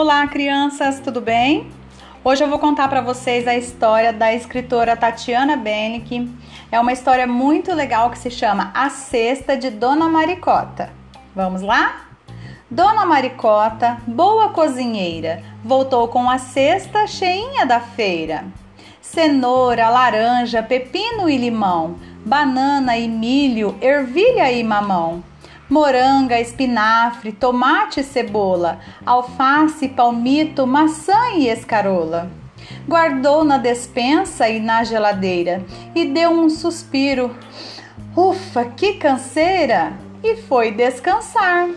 Olá, crianças, tudo bem? Hoje eu vou contar para vocês a história da escritora Tatiana Benick. É uma história muito legal que se chama A Cesta de Dona Maricota. Vamos lá? Dona Maricota, boa cozinheira, voltou com a cesta cheinha da feira. Cenoura, laranja, pepino e limão, banana e milho, ervilha e mamão moranga, espinafre, tomate e cebola, alface, palmito, maçã e escarola. Guardou na despensa e na geladeira e deu um suspiro. Ufa, que canseira! E foi descansar.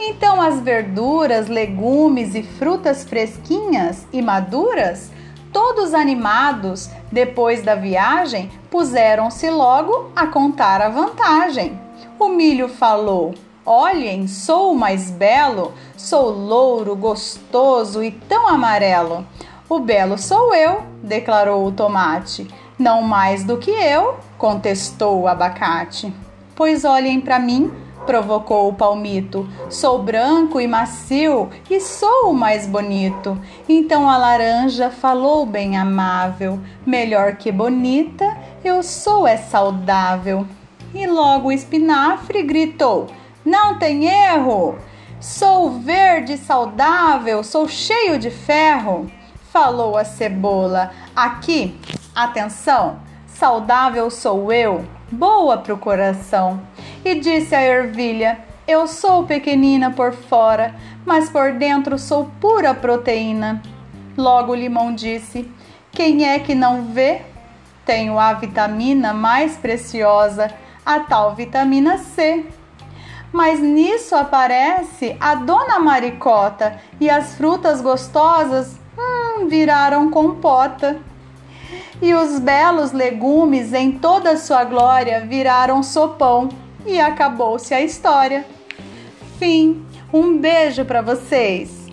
Então as verduras, legumes e frutas fresquinhas e maduras, todos animados, depois da viagem, puseram-se logo a contar a vantagem. O milho falou: Olhem, sou o mais belo, sou louro, gostoso e tão amarelo. O belo sou eu, declarou o tomate. Não mais do que eu, contestou o abacate. Pois olhem para mim, provocou o palmito. Sou branco e macio e sou o mais bonito. Então a laranja falou bem amável: Melhor que bonita, eu sou é saudável. E logo o espinafre gritou: Não tem erro! Sou verde saudável, sou cheio de ferro. Falou a cebola: Aqui, atenção, saudável sou eu, boa pro coração. E disse a ervilha: Eu sou pequenina por fora, mas por dentro sou pura proteína. Logo o limão disse: Quem é que não vê? Tenho a vitamina mais preciosa a tal vitamina C. Mas nisso aparece a dona Maricota e as frutas gostosas hum, viraram compota. E os belos legumes em toda sua glória viraram sopão e acabou-se a história. Fim. Um beijo para vocês.